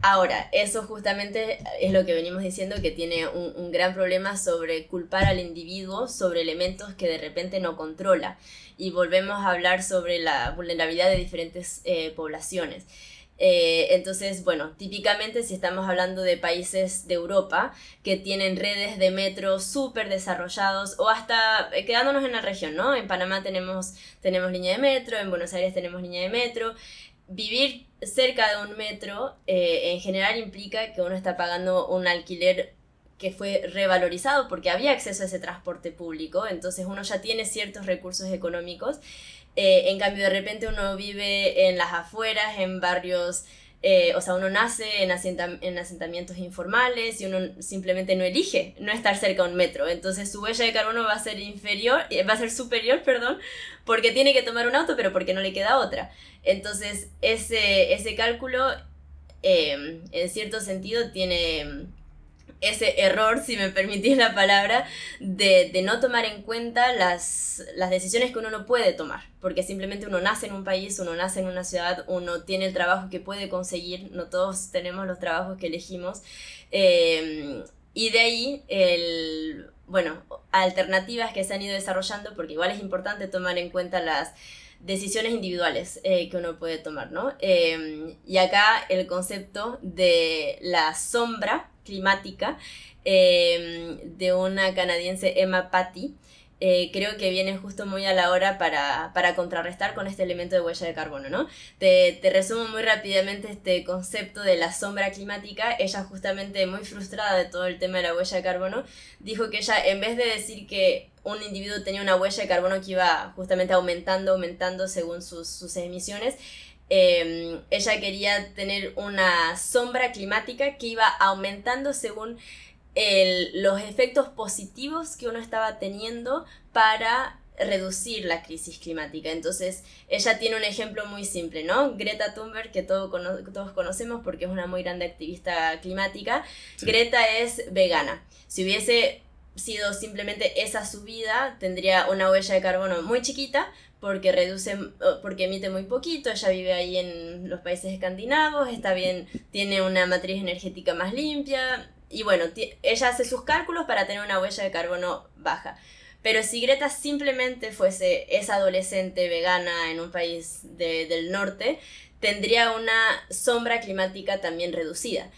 ahora, eso justamente es lo que venimos diciendo que tiene un, gran problema sobre culpar al individuo sobre elementos que de repente no controla. Y volvemos a hablar sobre la vulnerabilidad de diferentes eh, poblaciones. Eh, entonces, bueno, típicamente si estamos hablando de países de Europa que tienen redes de metro súper desarrollados o hasta eh, quedándonos en la región, ¿no? En Panamá tenemos, tenemos línea de metro, en Buenos Aires tenemos línea de metro. Vivir cerca de un metro eh, en general implica que uno está pagando un alquiler que fue revalorizado porque había acceso a ese transporte público, entonces uno ya tiene ciertos recursos económicos eh, en cambio, de repente uno vive en las afueras, en barrios, eh, o sea, uno nace en, en, asentamientos informales y uno simplemente no elige no estar cerca de un metro. Entonces su huella de carbono va a ser inferior, eh, va a ser superior, perdón, porque tiene que tomar un auto, pero porque no le queda otra. Entonces ese, ese cálculo, en cierto sentido, tiene ese error, si me permitís la palabra, de, no tomar en cuenta las, decisiones que uno no puede tomar, porque simplemente uno nace en un país, uno nace en una ciudad, uno tiene el trabajo que puede conseguir, no todos tenemos los trabajos que elegimos, eh, y de ahí, el, bueno, alternativas que se han ido desarrollando, porque igual es importante tomar en cuenta las decisiones individuales eh, que uno puede tomar, ¿no? Eh, y acá el concepto de la sombra climática eh, de una canadiense Emma Patty, eh, creo que viene justo muy a la hora para, para, contrarrestar con este elemento de huella de carbono, ¿no? Te, te, resumo muy rápidamente este concepto de la sombra climática. Ella justamente muy frustrada de todo el tema de la huella de carbono, dijo que ella en vez de decir que un individuo tenía una huella de carbono que iba justamente aumentando, aumentando según sus, sus emisiones, em, ella quería tener una sombra climática que iba aumentando según los efectos positivos que uno estaba teniendo para reducir la crisis climática. Entonces, ella tiene un ejemplo muy simple, ¿no? Greta Thunberg, que todos conocemos porque es una muy grande activista climática. Greta es vegana. Si hubiese sido simplemente esa subida, tendría una huella de carbono muy chiquita porque reduce, porque emite muy poquito, ella vive ahí en los países escandinavos, está bien, tiene una matriz energética más limpia, y bueno, ella hace sus cálculos para tener una huella de carbono baja. Pero si Greta simplemente fuese esa adolescente vegana en un país del norte, tendría una sombra climática también reducida.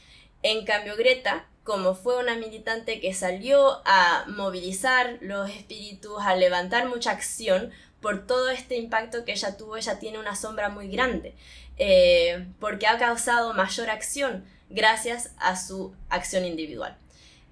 En cambio, Greta, como fue una militante que salió a movilizar los espíritus, a levantar mucha acción, por todo este impacto que ella tuvo, ella tiene una sombra muy grande, eh, porque ha causado mayor acción gracias a su acción individual.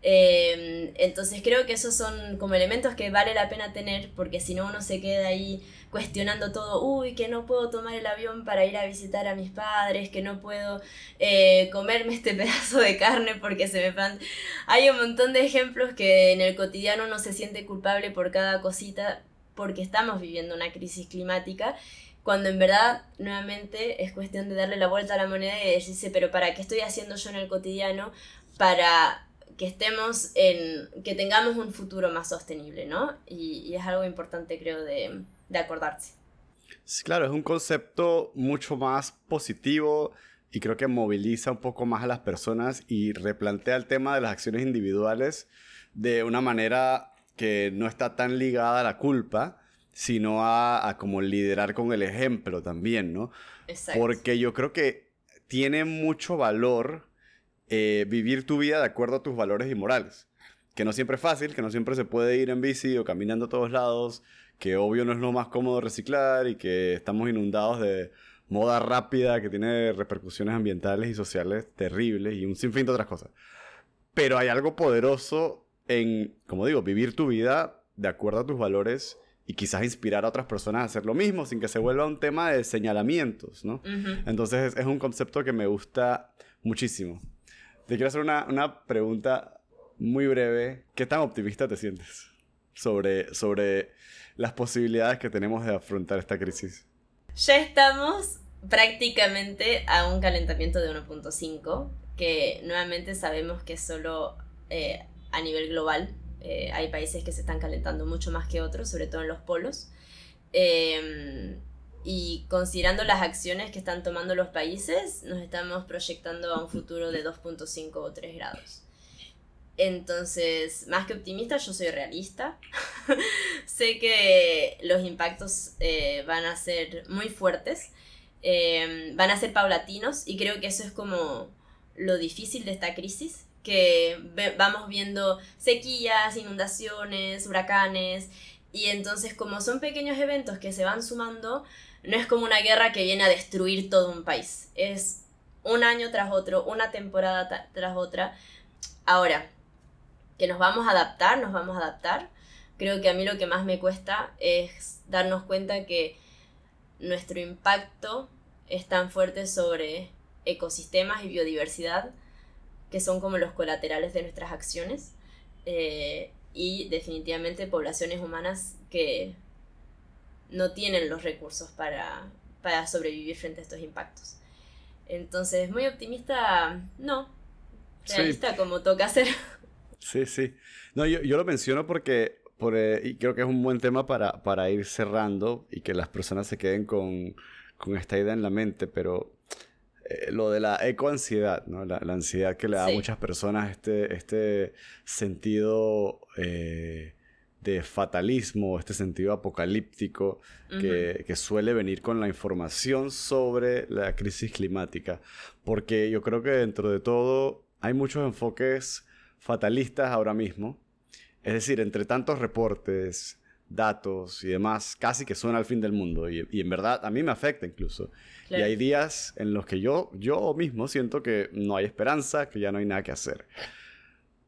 Em, entonces creo que esos son como elementos que vale la pena tener porque si no uno se queda ahí cuestionando todo, uy, que no puedo tomar el avión para ir a visitar a mis padres, que no puedo eh, comerme este pedazo de carne porque se me van... Hay un montón de ejemplos que en el cotidiano uno se siente culpable por cada cosita porque estamos viviendo una crisis climática cuando en verdad nuevamente es cuestión de darle la vuelta a la moneda y decirse, pero ¿para qué estoy haciendo yo en el cotidiano para que estemos en, que tengamos un futuro más sostenible, ¿no? Y, es algo importante creo de, de acordarse. Sí, claro, es un concepto mucho más positivo y creo que moviliza un poco más a las personas y replantea el tema de las acciones individuales de una manera que no está tan ligada a la culpa, sino a, como liderar con el ejemplo también, ¿no? Exacto. Porque yo creo que tiene mucho valor eh, vivir tu vida de acuerdo a tus valores y morales. Que no siempre es fácil, que no siempre se puede ir en bici o caminando a todos lados, que obvio no es lo más cómodo reciclar y que estamos inundados de moda rápida que tiene repercusiones ambientales y sociales terribles y un sinfín de otras cosas. Pero hay algo poderoso en, como digo, vivir tu vida de acuerdo a tus valores y quizás inspirar a otras personas a hacer lo mismo sin que se vuelva un tema de señalamientos, ¿no? Entonces es un concepto que me gusta muchísimo. Te quiero hacer una, una, pregunta muy breve. ¿Qué tan optimista te sientes sobre, sobre las posibilidades que tenemos de afrontar esta crisis? Ya estamos prácticamente a un calentamiento de 1.5, que nuevamente sabemos que solo eh, a nivel global, eh, hay países que se están calentando mucho más que otros, sobre todo en los polos. Em, y considerando las acciones que están tomando los países, nos estamos proyectando a un futuro de 2.5 o 3 grados. Entonces, más que optimista, yo soy realista. sé que los impactos eh, van a ser muy fuertes, em, van a ser paulatinos y creo que eso es como lo difícil de esta crisis, que vamos viendo sequías, inundaciones, huracanes, y entonces como son pequeños eventos que se van sumando, no es como una guerra que viene a destruir todo un país, es un año tras otro, una temporada tras otra. Ahora, que nos vamos a adaptar, nos vamos a adaptar. Creo que a mí lo que más me cuesta es darnos cuenta que nuestro impacto es tan fuerte sobre ecosistemas y biodiversidad que son como los colaterales de nuestras acciones, eh, y definitivamente poblaciones humanas que no tienen los recursos para, para sobrevivir frente a estos impactos. Entonces, muy optimista, no. Realista como toca ser. Sí, sí. No, yo, yo lo menciono porque, por, eh, y creo que es un buen tema para, para ir cerrando y que las personas se queden con, con esta idea en la mente, pero eh, lo de la ecoansiedad, ¿no? La, ansiedad que le da a muchas personas este, este sentido eh, de fatalismo, este sentido apocalíptico que, que, suele venir con la información sobre la crisis climática. Porque yo creo que dentro de todo hay muchos enfoques fatalistas ahora mismo. Es decir, entre tantos reportes datos y demás, casi que suena al fin del mundo. Y, en verdad a mí me afecta incluso. Y hay días en los que yo, yo mismo siento que no hay esperanza, que ya no hay nada que hacer.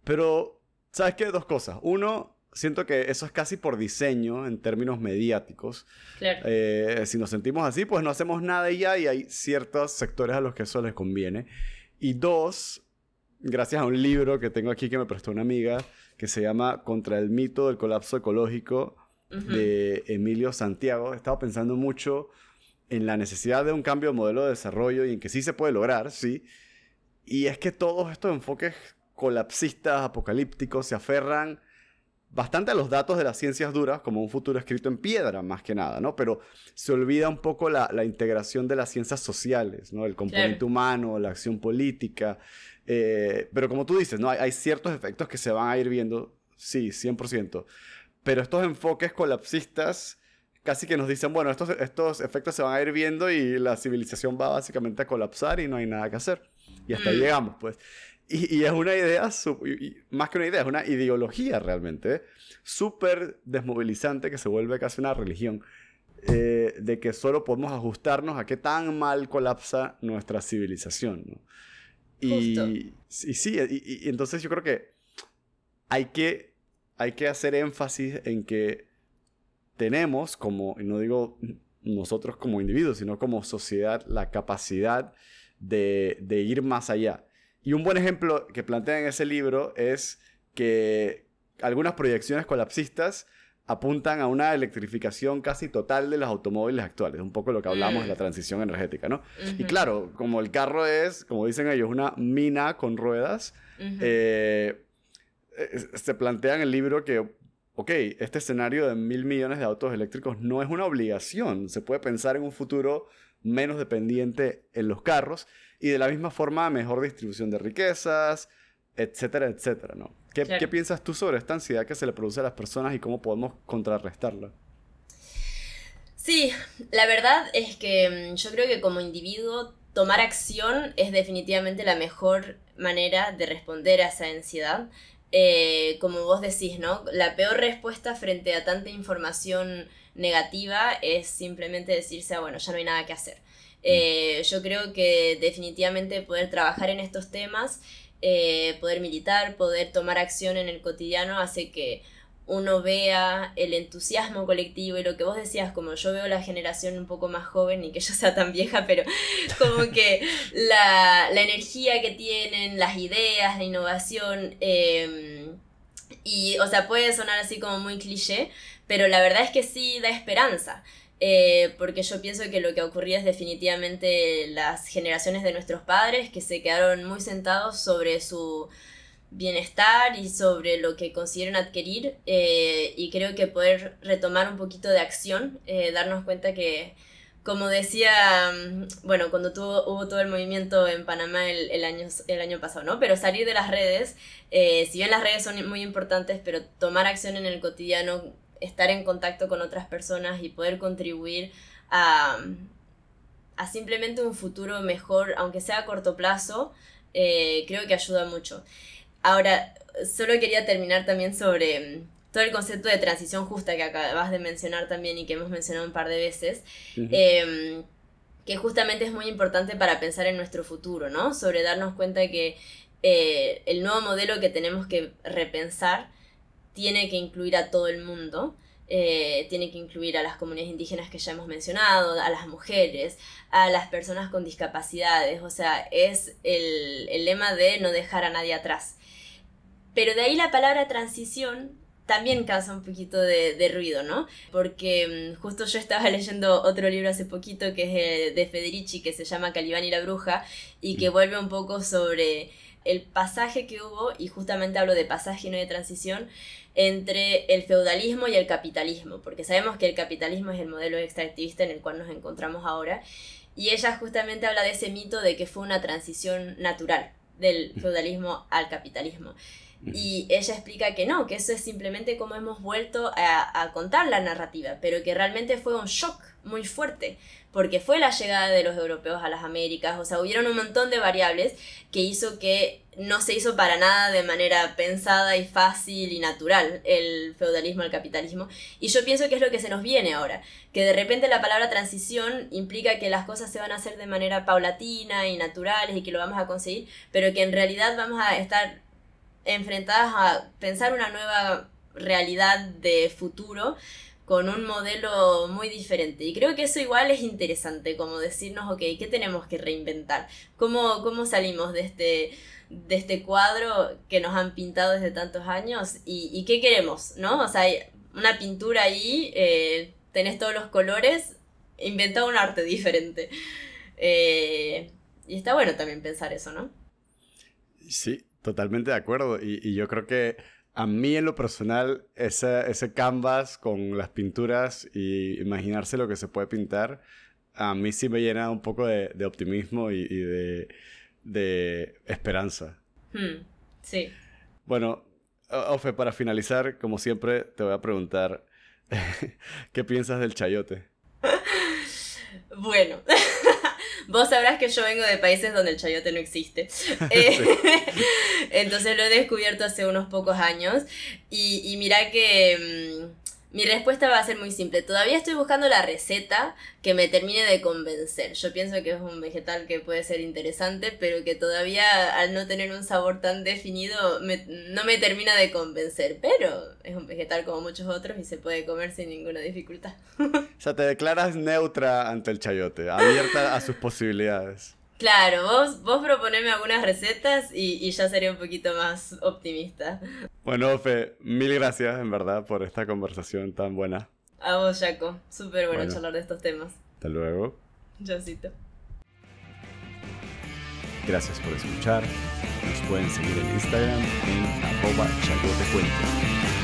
Pero, ¿sabes qué? Dos cosas. Uno, siento que eso es casi por diseño en términos mediáticos. Eh, si nos sentimos así, pues no hacemos nada y ya, y hay ciertos sectores a los que eso les conviene. Y dos, gracias a un libro que tengo aquí que me prestó una amiga, que se llama Contra el mito del colapso ecológico de Emilio Santiago. He estado pensando mucho en la necesidad de un cambio de modelo de desarrollo y en que sí se puede lograr, sí. Y es que todos estos enfoques colapsistas, apocalípticos, se aferran bastante a los datos de las ciencias duras como un futuro escrito en piedra, más que nada, ¿no? Pero se olvida un poco la, integración de las ciencias sociales, ¿no? El componente humano, la acción política. Eh, pero como tú dices, ¿no? Hay, hay, ciertos efectos que se van a ir viendo, sí, 100%. Pero estos enfoques colapsistas casi que nos dicen, bueno, estos, estos efectos se van a ir viendo y la civilización va básicamente a colapsar y no hay nada que hacer. Y hasta ahí mm. llegamos, pues. Y, es una idea, más que una idea, es una ideología realmente, súper desmovilizante que se vuelve casi una religión, eh, de que solo podemos ajustarnos a qué tan mal colapsa nuestra civilización. ¿no? Y, y, sí, y, entonces yo creo que hay que hay que hacer énfasis en que tenemos, como, y no digo nosotros como individuos, sino como sociedad, la capacidad de, ir más allá. Y un buen ejemplo que plantea en ese libro es que algunas proyecciones colapsistas apuntan a una electrificación casi total de los automóviles actuales, un poco lo que hablamos de la mm. transición energética, ¿no? Y claro, como el carro es, como dicen ellos, una mina con ruedas, se plantea en el libro que, ok, este escenario de mil millones de autos eléctricos no es una obligación. Se puede pensar en un futuro menos dependiente en los carros y de la misma forma mejor distribución de riquezas, etcétera, etcétera, ¿no? ¿Qué, ¿Qué, piensas tú sobre esta ansiedad que se le produce a las personas y cómo podemos contrarrestarla? Sí, la verdad es que mm, yo creo que como individuo tomar acción es definitivamente la mejor manera de responder a esa ansiedad. Eh, como vos decís, ¿no? La peor respuesta frente a tanta información negativa es simplemente decirse, ah, bueno, ya no hay nada que hacer. Eh, yo creo que definitivamente poder trabajar en estos temas, eh, poder militar, poder tomar acción en el cotidiano hace que uno vea el entusiasmo colectivo y lo que vos decías, como yo veo la generación un poco más joven y que yo sea tan vieja, pero como que la, energía que tienen, las ideas, la innovación, em, y o sea, puede sonar así como muy cliché, pero la verdad es que sí da esperanza. Eh, porque yo pienso que lo que ocurría es definitivamente las generaciones de nuestros padres que se quedaron muy sentados sobre su bienestar y sobre lo que consideren adquirir eh, y creo que poder retomar un poquito de acción, eh, darnos cuenta que, como decía, mm, bueno, cuando tuvo, hubo todo el movimiento en Panamá el, el, año, el año pasado, ¿no? Pero salir de las redes, eh, si bien las redes son muy importantes, pero tomar acción en el cotidiano, estar en contacto con otras personas y poder contribuir a, a simplemente un futuro mejor, aunque sea a corto plazo, creo que ayuda mucho. Ahora, solo quería terminar también sobre mm, todo el concepto de transición justa que acabas de mencionar también y que hemos mencionado un par de veces, em, que justamente es muy importante para pensar en nuestro futuro, ¿no? Sobre darnos cuenta que eh, el nuevo modelo que tenemos que repensar tiene que incluir a todo el mundo. Eh, tiene que incluir a las comunidades indígenas que ya hemos mencionado, a las mujeres, a las personas con discapacidades, o sea, es el, el lema de no dejar a nadie atrás. Pero de ahí la palabra transición también causa un poquito de, ruido, ¿no? Porque mm, justo yo estaba leyendo otro libro hace poquito que es de Federici, que se llama Calibán y la Bruja, y que vuelve un poco sobre el pasaje que hubo, y justamente hablo de pasaje y no de transición, entre el feudalismo y el capitalismo, porque sabemos que el capitalismo es el modelo extractivista en el cual nos encontramos ahora, y ella justamente habla de ese mito de que fue una transición natural del mm. feudalismo al capitalismo. Y ella explica que no, que eso es simplemente como hemos vuelto a, contar la narrativa, pero que realmente fue un shock muy fuerte, porque fue la llegada de los europeos a las Américas, o sea, hubieron un montón de variables que hizo que no se hizo para nada de manera pensada y fácil y natural el feudalismo al capitalismo. Y yo pienso que es lo que se nos viene ahora, que de repente la palabra transición implica que las cosas se van a hacer de manera paulatina y naturales y que lo vamos a conseguir, pero que en realidad vamos a estar enfrentadas a pensar una nueva realidad de futuro con un modelo muy diferente. Y creo que eso igual es interesante, como decirnos, ok, ¿qué tenemos que reinventar? ¿Cómo, cómo salimos de este, de este cuadro que nos han pintado desde tantos años? ¿Y, qué queremos? ¿No? O sea, hay una pintura ahí, eh, tenés todos los colores, inventa un arte diferente. Eh, y está bueno también pensar eso, ¿no? Sí, totalmente de acuerdo. y yo creo que a mí en lo personal, ese, ese canvas con las pinturas y imaginarse lo que se puede pintar, a mí sí me llena un poco de, optimismo y, de, esperanza. Hmm, sí. Bueno, Ofe, para finalizar, como siempre, te voy a preguntar, ¿qué piensas del chayote? bueno. Vos sabrás que yo vengo de países donde el chayote no existe. Eh, entonces lo he descubierto hace unos pocos años. Y, y mira que mm, mi respuesta va a ser muy simple. Todavía estoy buscando la receta que me termine de convencer. Yo pienso que es un vegetal que puede ser interesante, pero que todavía al no tener un sabor tan definido no me termina de convencer. Pero es un vegetal como muchos otros y se puede comer sin ninguna dificultad. o sea, te declaras neutra ante el chayote, abierta a sus posibilidades. Claro, vos, vos proponeme algunas recetas y, ya sería un poquito más optimista. Bueno, Fe, mil gracias en verdad por esta conversación tan buena. A vos, Jaco. Súper bueno, charlar de estos temas. Hasta luego. Chaucito. Gracias por escuchar. Nos pueden seguir en Instagram en arroba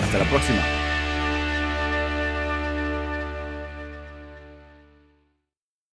Hasta la próxima.